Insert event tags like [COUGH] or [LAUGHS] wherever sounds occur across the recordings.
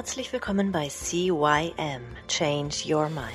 Herzlich willkommen bei CYM Change Your Mind,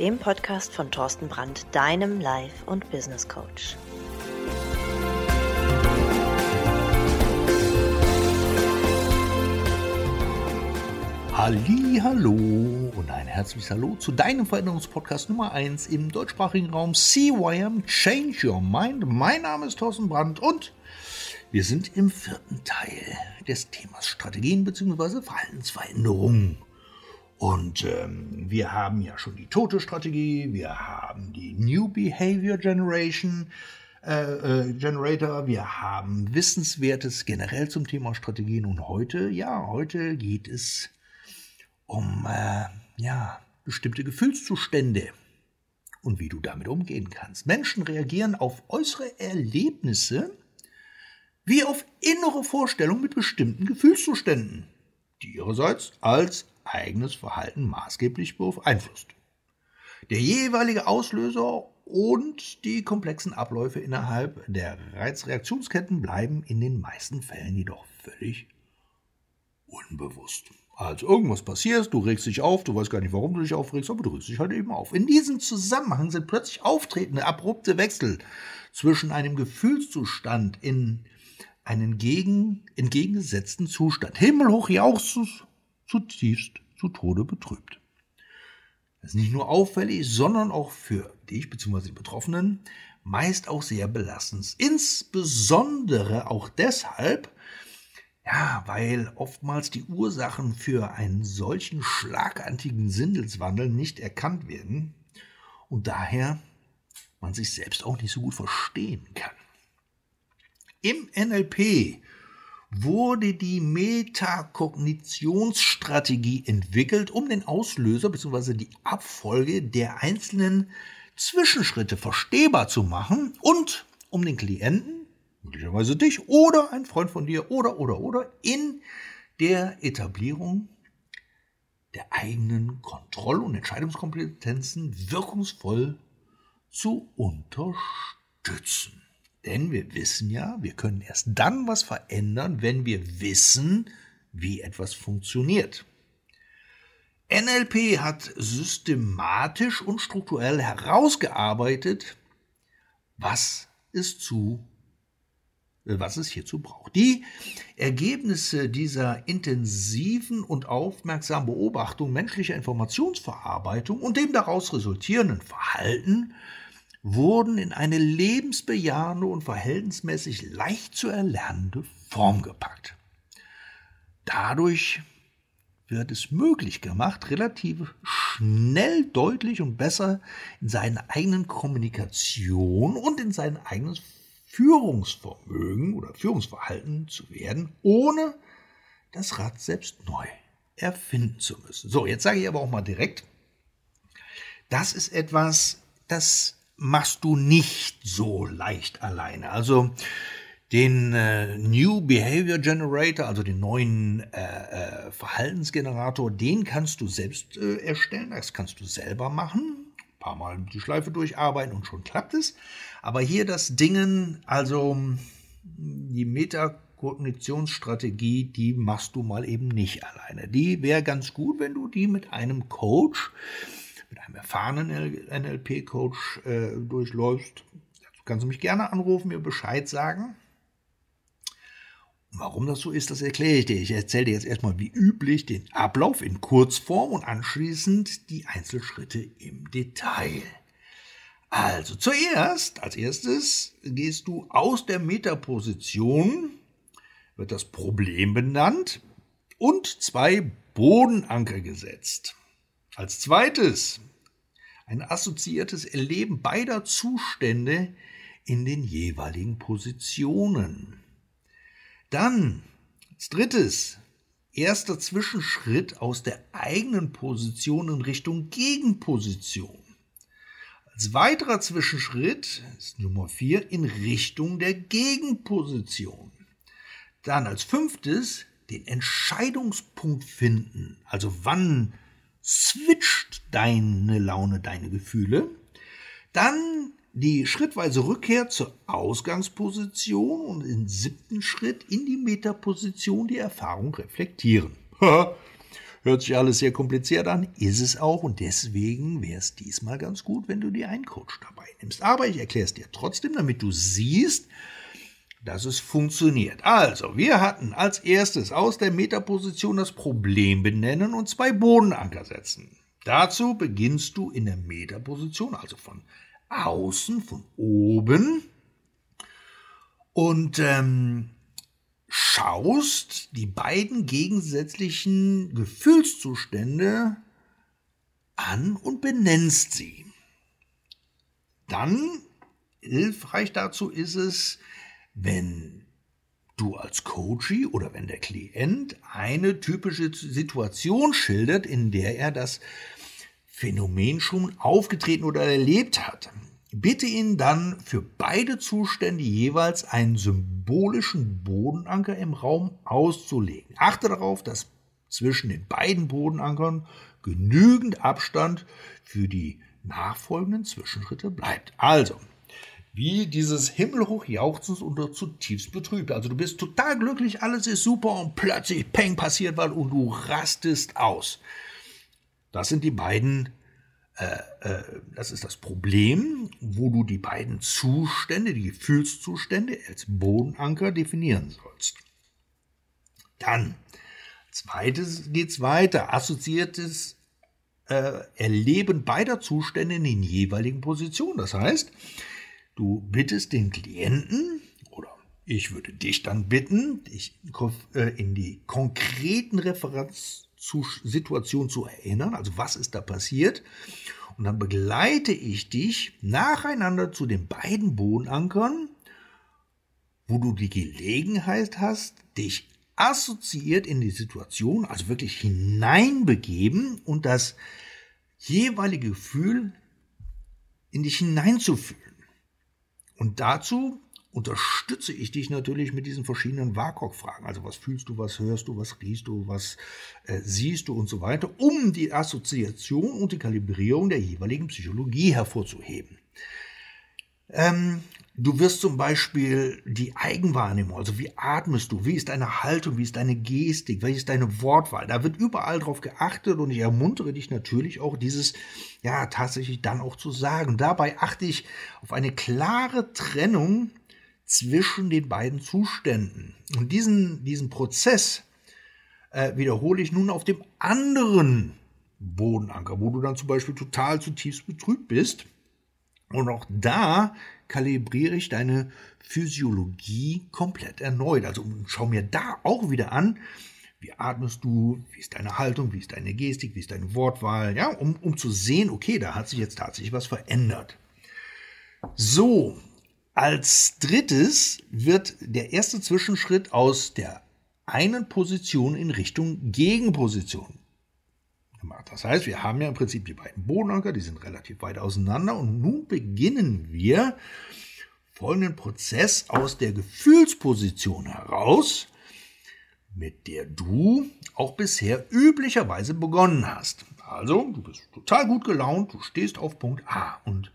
dem Podcast von Thorsten Brandt, deinem Life- und Business Coach. Halli, hallo und ein herzliches Hallo zu deinem Veränderungspodcast Nummer 1 im deutschsprachigen Raum CYM Change Your Mind. Mein Name ist Thorsten Brandt und wir sind im vierten Teil des Themas Strategien bzw. Verhaltensveränderung. Und ähm, wir haben ja schon die tote Strategie, wir haben die New Behavior Generation äh, äh, Generator, wir haben Wissenswertes generell zum Thema Strategien und heute, ja, heute geht es um äh, ja, bestimmte Gefühlszustände und wie du damit umgehen kannst. Menschen reagieren auf äußere Erlebnisse wie auf innere Vorstellungen mit bestimmten Gefühlszuständen, die ihrerseits als eigenes Verhalten maßgeblich beeinflusst. Der jeweilige Auslöser und die komplexen Abläufe innerhalb der Reizreaktionsketten bleiben in den meisten Fällen jedoch völlig unbewusst. Also irgendwas passiert, du regst dich auf, du weißt gar nicht, warum du dich aufregst, aber du regst dich halt eben auf. In diesem Zusammenhang sind plötzlich auftretende abrupte Wechsel zwischen einem Gefühlszustand in einen gegen, entgegengesetzten Zustand. Himmelhoch jauchzend, zutiefst zu Tode betrübt. Das ist nicht nur auffällig, sondern auch für dich bzw. die Betroffenen meist auch sehr belastend. Insbesondere auch deshalb, ja, weil oftmals die Ursachen für einen solchen schlagartigen Sinneswandel nicht erkannt werden und daher man sich selbst auch nicht so gut verstehen kann. Im NLP wurde die Metakognitionsstrategie entwickelt, um den Auslöser bzw. die Abfolge der einzelnen Zwischenschritte verstehbar zu machen und um den Klienten, möglicherweise dich oder ein Freund von dir oder oder oder in der Etablierung der eigenen Kontroll- und Entscheidungskompetenzen wirkungsvoll zu unterstützen. Denn wir wissen ja, wir können erst dann was verändern, wenn wir wissen, wie etwas funktioniert. NLP hat systematisch und strukturell herausgearbeitet, was es zu was es hierzu braucht. Die Ergebnisse dieser intensiven und aufmerksamen Beobachtung menschlicher Informationsverarbeitung und dem daraus resultierenden Verhalten wurden in eine lebensbejahende und verhältnismäßig leicht zu erlernende Form gepackt. Dadurch wird es möglich gemacht, relativ schnell, deutlich und besser in seiner eigenen Kommunikation und in sein eigenes Führungsvermögen oder Führungsverhalten zu werden, ohne das Rad selbst neu erfinden zu müssen. So, jetzt sage ich aber auch mal direkt, das ist etwas, das machst du nicht so leicht alleine. Also den äh, New Behavior Generator, also den neuen äh, äh, Verhaltensgenerator, den kannst du selbst äh, erstellen. Das kannst du selber machen. Ein paar Mal die Schleife durcharbeiten und schon klappt es. Aber hier das Dingen, also die Metakognitionsstrategie, die machst du mal eben nicht alleine. Die wäre ganz gut, wenn du die mit einem Coach mit einem erfahrenen NLP-Coach äh, durchläufst, dazu kannst du mich gerne anrufen, mir Bescheid sagen. Warum das so ist, das erkläre ich dir. Ich erzähle dir jetzt erstmal wie üblich den Ablauf in Kurzform und anschließend die Einzelschritte im Detail. Also zuerst, als erstes gehst du aus der Metaposition, wird das Problem benannt und zwei Bodenanker gesetzt. Als zweites ein assoziiertes Erleben beider Zustände in den jeweiligen Positionen. Dann als drittes erster Zwischenschritt aus der eigenen Position in Richtung Gegenposition. Als weiterer Zwischenschritt ist Nummer vier in Richtung der Gegenposition. Dann als fünftes den Entscheidungspunkt finden, also wann switcht deine Laune, deine Gefühle. Dann die schrittweise Rückkehr zur Ausgangsposition und im siebten Schritt in die Metaposition die Erfahrung reflektieren. [LAUGHS] Hört sich alles sehr kompliziert an, ist es auch und deswegen wäre es diesmal ganz gut, wenn du dir einen Coach dabei nimmst. Aber ich erkläre es dir trotzdem, damit du siehst, dass es funktioniert. Also, wir hatten als erstes aus der Metaposition das Problem benennen und zwei Bodenanker setzen. Dazu beginnst du in der Metaposition, also von außen, von oben und ähm, schaust die beiden gegensätzlichen Gefühlszustände an und benennst sie. Dann hilfreich dazu ist es, wenn du als Coachie oder wenn der Klient eine typische Situation schildert, in der er das Phänomen schon aufgetreten oder erlebt hat. Bitte ihn dann für beide Zustände jeweils einen symbolischen Bodenanker im Raum auszulegen. Achte darauf, dass zwischen den beiden Bodenankern genügend Abstand für die nachfolgenden Zwischenschritte bleibt. Also, wie dieses himmelhoch jauchzens und zutiefst betrübt. Also du bist total glücklich, alles ist super und plötzlich Peng passiert was und du rastest aus. Das sind die beiden, äh, äh, das ist das Problem, wo du die beiden Zustände, die Gefühlszustände als Bodenanker definieren sollst. Dann, zweites geht's weiter, assoziiertes äh, Erleben beider Zustände in den jeweiligen Positionen. Das heißt, Du bittest den Klienten oder ich würde dich dann bitten, dich äh, in die konkreten Referenzsituationen zu erinnern, also was ist da passiert. Und dann begleite ich dich nacheinander zu den beiden Bodenankern, wo du die Gelegenheit hast, dich assoziiert in die Situation, also wirklich hineinbegeben und das jeweilige Gefühl in dich hineinzufühlen. Und dazu unterstütze ich dich natürlich mit diesen verschiedenen WAKOK-Fragen. Also was fühlst du, was hörst du, was riechst du, was äh, siehst du und so weiter, um die Assoziation und die Kalibrierung der jeweiligen Psychologie hervorzuheben. Ähm, Du wirst zum Beispiel die Eigenwahrnehmung, also wie atmest du, wie ist deine Haltung, wie ist deine Gestik, wie ist deine Wortwahl, da wird überall drauf geachtet und ich ermuntere dich natürlich auch, dieses ja tatsächlich dann auch zu sagen. Dabei achte ich auf eine klare Trennung zwischen den beiden Zuständen. Und diesen, diesen Prozess äh, wiederhole ich nun auf dem anderen Bodenanker, wo du dann zum Beispiel total zutiefst betrübt bist. Und auch da kalibriere ich deine Physiologie komplett erneut. Also schau mir da auch wieder an, wie atmest du, wie ist deine Haltung, wie ist deine Gestik, wie ist deine Wortwahl, ja, um, um zu sehen, okay, da hat sich jetzt tatsächlich was verändert. So, als drittes wird der erste Zwischenschritt aus der einen Position in Richtung Gegenposition gemacht. Das heißt, wir haben ja im Prinzip die beiden Bodenanker, die sind relativ weit auseinander und nun beginnen wir folgenden Prozess aus der Gefühlsposition heraus, mit der du auch bisher üblicherweise begonnen hast. Also, du bist total gut gelaunt, du stehst auf Punkt A und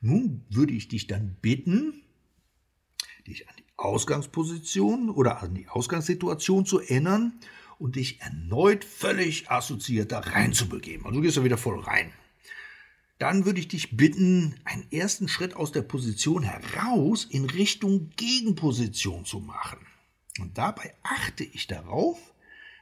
nun würde ich dich dann bitten, dich an die Ausgangsposition oder an die Ausgangssituation zu erinnern und dich erneut völlig assoziiert da reinzubegeben. Also du gehst da wieder voll rein. Dann würde ich dich bitten, einen ersten Schritt aus der Position heraus in Richtung Gegenposition zu machen. Und dabei achte ich darauf,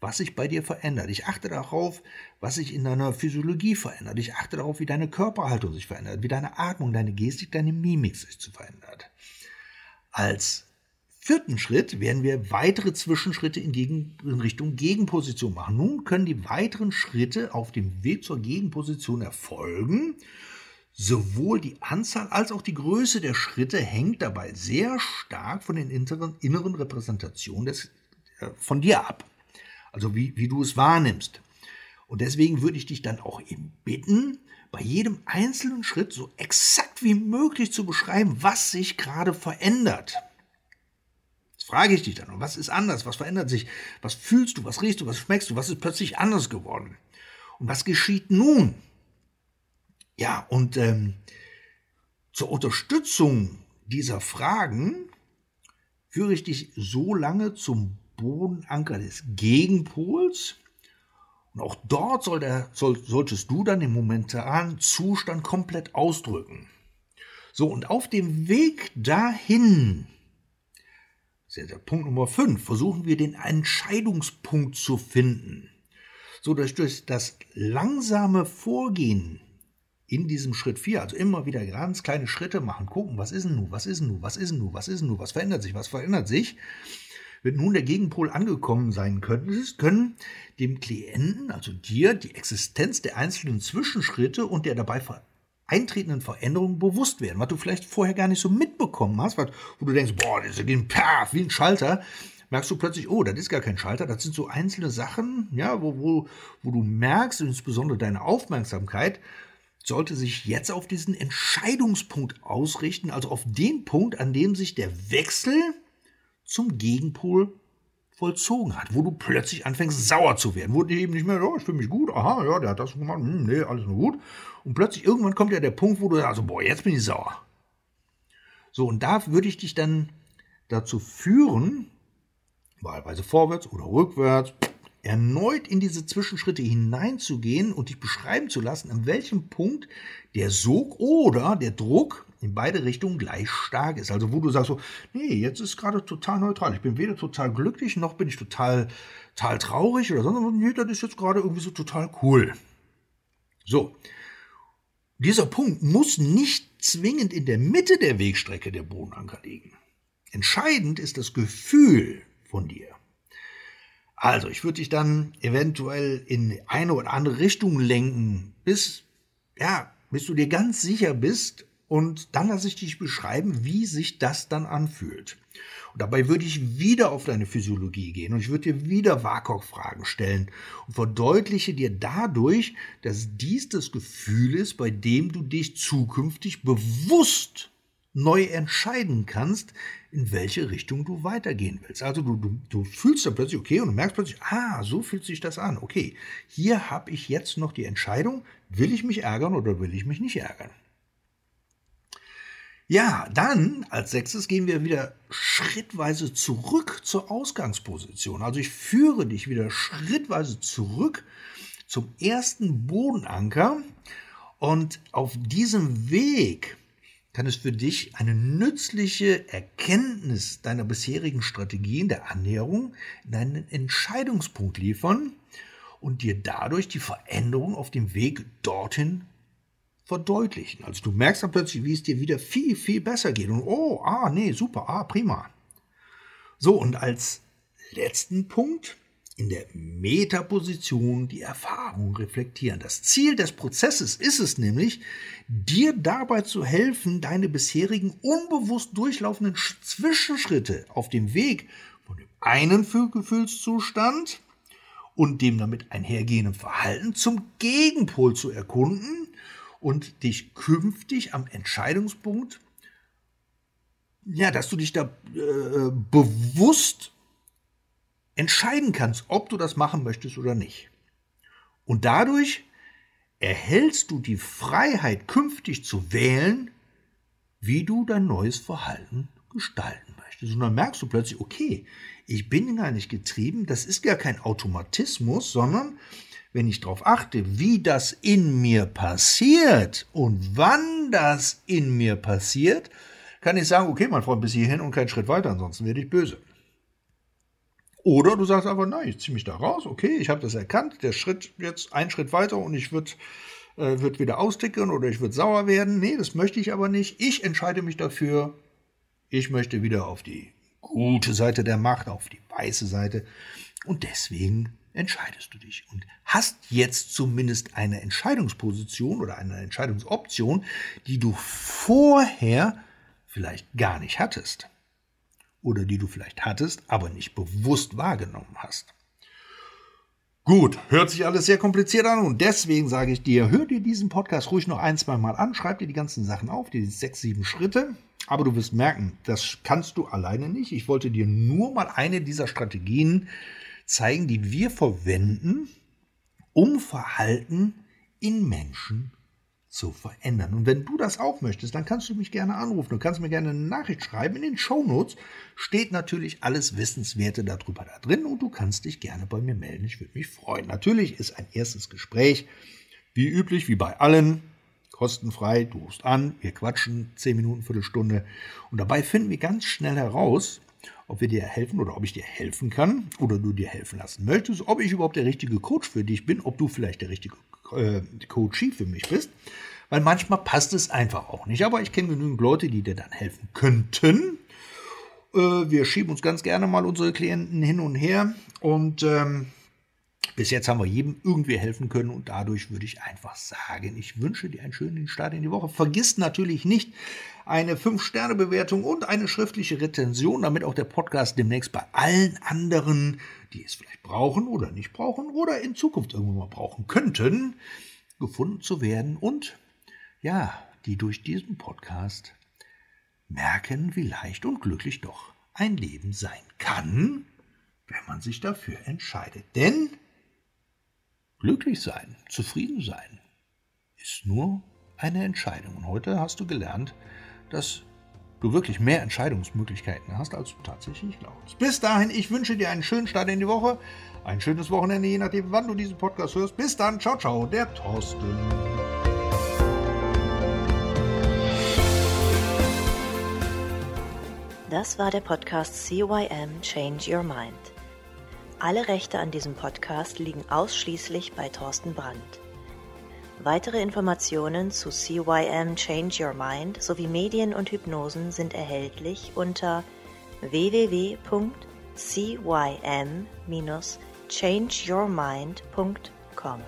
was sich bei dir verändert. Ich achte darauf, was sich in deiner Physiologie verändert. Ich achte darauf, wie deine Körperhaltung sich verändert, wie deine Atmung, deine Gestik, deine Mimik sich verändert. Als vierten Schritt werden wir weitere Zwischenschritte in, Gegen, in, Richtung Gegenposition machen. Nun können die weiteren Schritte auf dem Weg zur Gegenposition erfolgen. Sowohl die Anzahl als auch die Größe der Schritte hängt dabei sehr stark von den inneren, inneren Repräsentationen des, äh, von dir ab. Also wie, wie du es wahrnimmst. Und deswegen würde ich dich dann auch eben bitten, bei jedem einzelnen Schritt so exakt wie möglich zu beschreiben, was sich gerade verändert frage ich dich dann, was ist anders? Was verändert sich? Was fühlst du? Was riechst du? Was schmeckst du? Was ist plötzlich anders geworden? Und was geschieht nun? Ja, und ähm, zur Unterstützung dieser Fragen führe ich dich so lange zum Bodenanker des Gegenpols. Und auch dort soll der, soll, solltest du dann den momentanen Zustand komplett ausdrücken. So, und auf dem Weg dahin, Punkt Nummer 5, versuchen wir den Entscheidungspunkt zu finden. So, dass durch das langsame Vorgehen in diesem Schritt 4, also immer wieder ganz kleine Schritte machen, gucken, was ist denn nun, was ist denn nun, was ist denn nun, was ist denn nun, was verändert sich, was verändert sich, wenn nun der Gegenpol angekommen sein könnte, können dem Klienten, also dir, die Existenz der einzelnen Zwischenschritte und der dabei eintretenden Veränderungen bewusst werden, was du vielleicht vorher gar nicht so mitbekommen hast, wo du denkst, boah, das geht perf, wie ein Schalter, merkst du plötzlich, oh, das ist gar kein Schalter, das sind so einzelne Sachen, ja, wo, wo, wo du merkst, insbesondere deine Aufmerksamkeit, sollte sich jetzt auf diesen Entscheidungspunkt ausrichten, also auf den Punkt, an dem sich der Wechsel zum Gegenpol vollzogen hat, wo du plötzlich anfängst sauer zu werden, wo du eben nicht mehr, oh, ich fühle mich gut, aha, ja, der hat das gemacht, hm, nee, alles nur gut. Und plötzlich irgendwann kommt ja der Punkt, wo du sagst, boah, jetzt bin ich sauer. So, und da würde ich dich dann dazu führen, wahlweise vorwärts oder rückwärts, erneut in diese Zwischenschritte hineinzugehen und dich beschreiben zu lassen, an welchem Punkt der Sog oder der Druck in beide Richtungen gleich stark ist. Also wo du sagst so, nee, jetzt ist gerade total neutral. Ich bin weder total glücklich, noch bin ich total, total traurig oder sonst nee, das ist jetzt gerade irgendwie so total cool. So. Dieser Punkt muss nicht zwingend in der Mitte der Wegstrecke der Bodenanker liegen. Entscheidend ist das Gefühl von dir. Also, ich würde dich dann eventuell in eine oder andere Richtung lenken, bis, ja, bis du dir ganz sicher bist, und dann lasse ich dich beschreiben, wie sich das dann anfühlt. Und dabei würde ich wieder auf deine Physiologie gehen und ich würde dir wieder WAKOK-Fragen stellen und verdeutliche dir dadurch, dass dies das Gefühl ist, bei dem du dich zukünftig bewusst neu entscheiden kannst, in welche Richtung du weitergehen willst. Also du, du, du fühlst dann plötzlich, okay, und du merkst plötzlich, ah, so fühlt sich das an. Okay, hier habe ich jetzt noch die Entscheidung, will ich mich ärgern oder will ich mich nicht ärgern. Ja, dann als sechstes gehen wir wieder schrittweise zurück zur Ausgangsposition. Also ich führe dich wieder schrittweise zurück zum ersten Bodenanker und auf diesem Weg kann es für dich eine nützliche Erkenntnis deiner bisherigen Strategien der Annäherung in einen Entscheidungspunkt liefern und dir dadurch die Veränderung auf dem Weg dorthin verdeutlichen. Also du merkst dann plötzlich, wie es dir wieder viel, viel besser geht. Und oh, ah, nee, super, ah, prima. So, und als letzten Punkt in der Metaposition die Erfahrung reflektieren. Das Ziel des Prozesses ist es nämlich, dir dabei zu helfen, deine bisherigen unbewusst durchlaufenden Zwischenschritte auf dem Weg von dem einen Gefühlszustand und dem damit einhergehenden Verhalten zum Gegenpol zu erkunden und dich künftig am Entscheidungspunkt, ja, dass du dich da äh, bewusst entscheiden kannst, ob du das machen möchtest oder nicht. Und dadurch erhältst du die Freiheit, künftig zu wählen, wie du dein neues Verhalten gestalten möchtest. Und dann merkst du plötzlich, okay, ich bin gar nicht getrieben, das ist gar kein Automatismus, sondern wenn ich darauf achte, wie das in mir passiert und wann das in mir passiert, kann ich sagen, okay, mein Freund, bis hierhin und keinen Schritt weiter, ansonsten werde ich böse. Oder du sagst einfach, nein, ich ziehe mich da raus, okay, ich habe das erkannt, der Schritt jetzt einen Schritt weiter und ich würde äh, wird wieder austicken oder ich würde sauer werden. Nee, das möchte ich aber nicht. Ich entscheide mich dafür, ich möchte wieder auf die gute Seite der Macht, auf die weiße Seite. Und deswegen entscheidest du dich und hast jetzt zumindest eine Entscheidungsposition oder eine Entscheidungsoption, die du vorher vielleicht gar nicht hattest oder die du vielleicht hattest, aber nicht bewusst wahrgenommen hast. Gut, hört sich alles sehr kompliziert an und deswegen sage ich dir, hör dir diesen Podcast ruhig noch ein, zwei Mal an, schreib dir die ganzen Sachen auf, die sechs, sieben Schritte. Aber du wirst merken, das kannst du alleine nicht. Ich wollte dir nur mal eine dieser Strategien zeigen, die wir verwenden, um Verhalten in Menschen zu verändern. Und wenn du das auch möchtest, dann kannst du mich gerne anrufen. Du kannst mir gerne eine Nachricht schreiben. In den Shownotes steht natürlich alles Wissenswerte darüber da drin und du kannst dich gerne bei mir melden. Ich würde mich freuen. Natürlich ist ein erstes Gespräch, wie üblich, wie bei allen, kostenfrei. Du rufst an, wir quatschen zehn Minuten, Viertelstunde und dabei finden wir ganz schnell heraus, ob wir dir helfen oder ob ich dir helfen kann oder du dir helfen lassen möchtest, ob ich überhaupt der richtige Coach für dich bin, ob du vielleicht der richtige äh, Coachie für mich bist, weil manchmal passt es einfach auch nicht. Aber ich kenne genügend Leute, die dir dann helfen könnten. Äh, wir schieben uns ganz gerne mal unsere Klienten hin und her und ähm, bis jetzt haben wir jedem irgendwie helfen können und dadurch würde ich einfach sagen, ich wünsche dir einen schönen Start in die Woche. Vergiss natürlich nicht eine 5-Sterne-Bewertung und eine schriftliche Rezension, damit auch der Podcast demnächst bei allen anderen, die es vielleicht brauchen oder nicht brauchen oder in Zukunft irgendwann mal brauchen könnten, gefunden zu werden und ja, die durch diesen Podcast merken, wie leicht und glücklich doch ein Leben sein kann, wenn man sich dafür entscheidet. Denn Glücklich sein, zufrieden sein, ist nur eine Entscheidung. Und heute hast du gelernt, dass du wirklich mehr Entscheidungsmöglichkeiten hast, als du tatsächlich glaubst. Bis dahin, ich wünsche dir einen schönen Start in die Woche, ein schönes Wochenende, je nachdem, wann du diesen Podcast hörst. Bis dann, ciao, ciao, der Thorsten. Das war der Podcast CYM Change Your Mind. Alle Rechte an diesem Podcast liegen ausschließlich bei Thorsten Brandt. Weitere Informationen zu CYM Change Your Mind sowie Medien und Hypnosen sind erhältlich unter www.cym-changeyourmind.com.